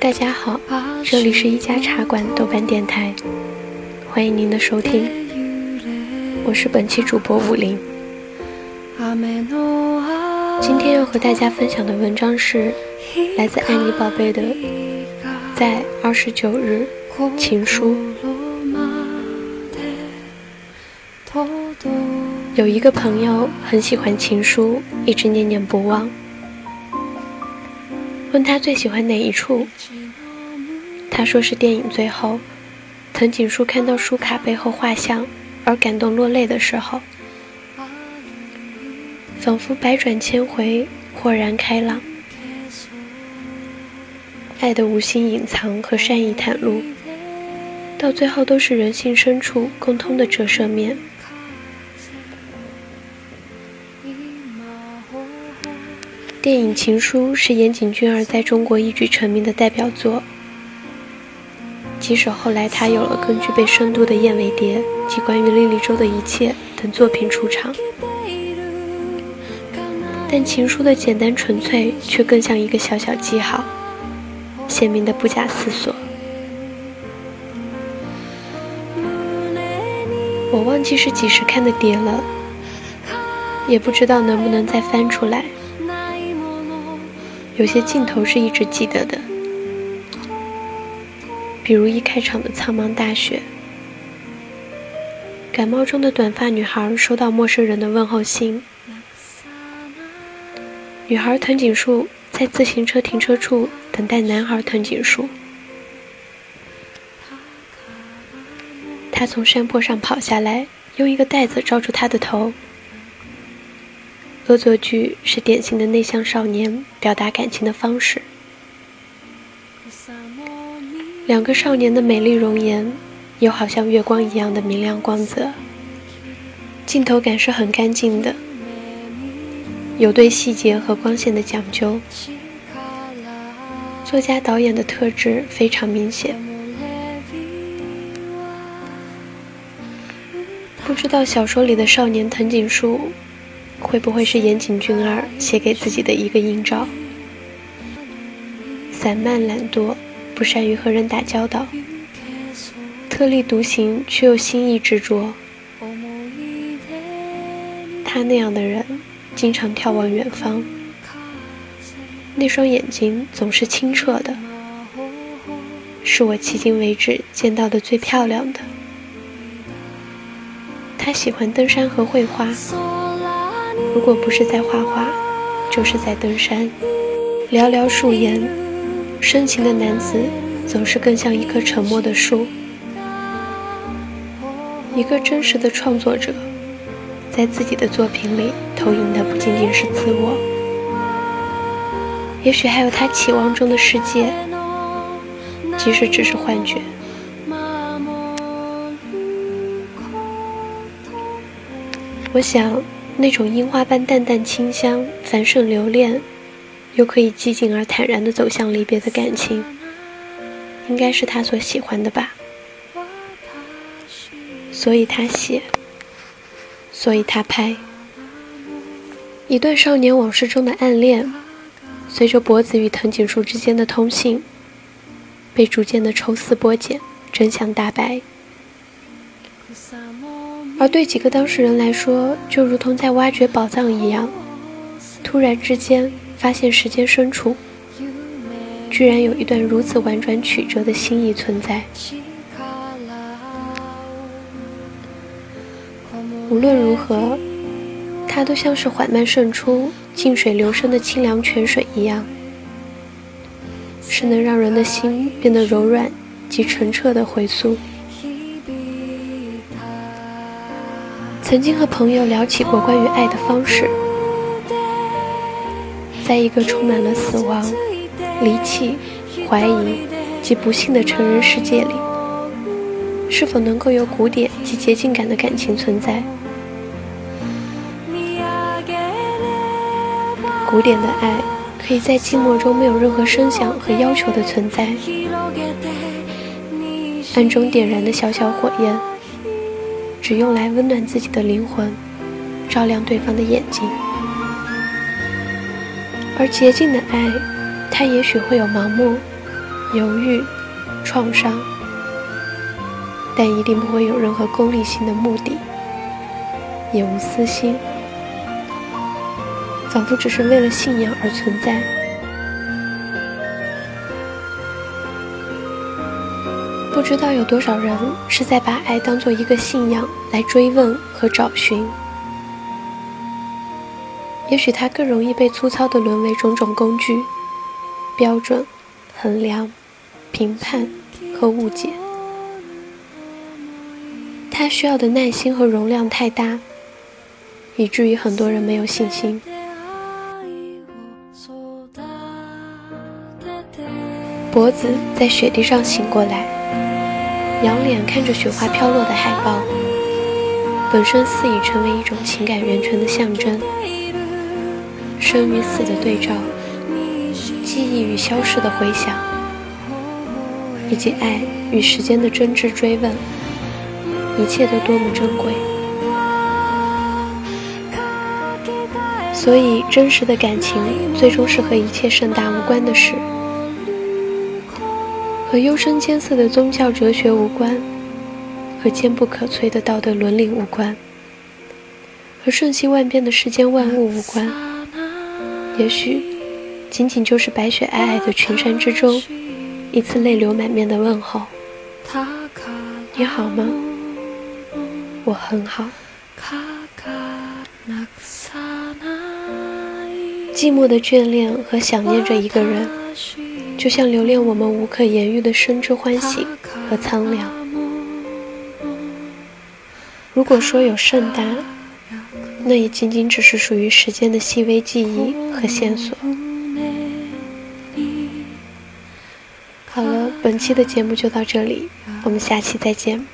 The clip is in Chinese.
大家好，这里是一家茶馆豆瓣电台，欢迎您的收听，我是本期主播武林。今天要和大家分享的文章是来自爱你宝贝的，在二十九日情书。有一个朋友很喜欢情书，一直念念不忘。问他最喜欢哪一处，他说是电影最后，藤井树看到书卡背后画像而感动落泪的时候，仿佛百转千回，豁然开朗。爱的无心隐藏和善意袒露，到最后都是人性深处共通的折射面。电影《情书》是岩井俊二在中国一举成名的代表作。即使后来他有了更具备深度的《燕尾蝶》及关于莉莉周的一切等作品出场，但《情书》的简单纯粹却更像一个小小记号，鲜明的不假思索。我忘记是几时看的碟了，也不知道能不能再翻出来。有些镜头是一直记得的，比如一开场的苍茫大雪，感冒中的短发女孩收到陌生人的问候信，女孩藤井树在自行车停车处等待男孩藤井树，他从山坡上跑下来，用一个袋子罩住他的头。恶作剧是典型的内向少年表达感情的方式。两个少年的美丽容颜，又好像月光一样的明亮光泽。镜头感是很干净的，有对细节和光线的讲究。作家导演的特质非常明显。不知道小说里的少年藤井树。会不会是岩井俊二写给自己的一个映照？散漫懒惰，不善于和人打交道，特立独行却又心意执着。他那样的人，经常眺望远方，那双眼睛总是清澈的，是我迄今为止见到的最漂亮的。他喜欢登山和绘画。如果不是在画画，就是在登山。寥寥数言，深情的男子总是更像一棵沉默的树。一个真实的创作者，在自己的作品里投影的不仅仅是自我，也许还有他期望中的世界，即使只是幻觉。我想。那种樱花般淡淡清香、繁盛留恋，又可以寂静而坦然地走向离别的感情，应该是他所喜欢的吧。所以他写，所以他拍。一段少年往事中的暗恋，随着脖子与藤井树之间的通信，被逐渐的抽丝剥茧，真相大白。而对几个当事人来说，就如同在挖掘宝藏一样，突然之间发现时间深处，居然有一段如此婉转曲折的心意存在。无论如何，它都像是缓慢渗出、静水流深的清凉泉水一样，是能让人的心变得柔软及澄澈的回溯。曾经和朋友聊起过关于爱的方式，在一个充满了死亡、离弃、怀疑及不幸的成人世界里，是否能够有古典及洁净感的感情存在？古典的爱可以在寂寞中没有任何声响和要求的存在，暗中点燃的小小火焰。只用来温暖自己的灵魂，照亮对方的眼睛。而洁净的爱，它也许会有盲目、犹豫、创伤，但一定不会有任何功利性的目的，也无私心，仿佛只是为了信仰而存在。不知道有多少人是在把爱当做一个信仰来追问和找寻。也许它更容易被粗糙的沦为种种工具、标准、衡量、评判和误解。它需要的耐心和容量太大，以至于很多人没有信心。脖子在雪地上醒过来，仰脸看着雪花飘落的海报，本身似已成为一种情感源泉的象征。生与死的对照，记忆与消逝的回响，以及爱与时间的真挚追问，一切都多么珍贵。所以，真实的感情最终是和一切盛大无关的事，和幽深艰涩的宗教哲学无关，和坚不可摧的道德伦理无关，和瞬息万变的世间万物无关。也许，仅仅就是白雪皑皑的群山之中，一次泪流满面的问候。你好吗？我很好。寂寞的眷恋和想念着一个人，就像留恋我们无可言喻的生之欢喜和苍凉。如果说有盛大，那也仅仅只是属于时间的细微记忆和线索。好了，本期的节目就到这里，我们下期再见。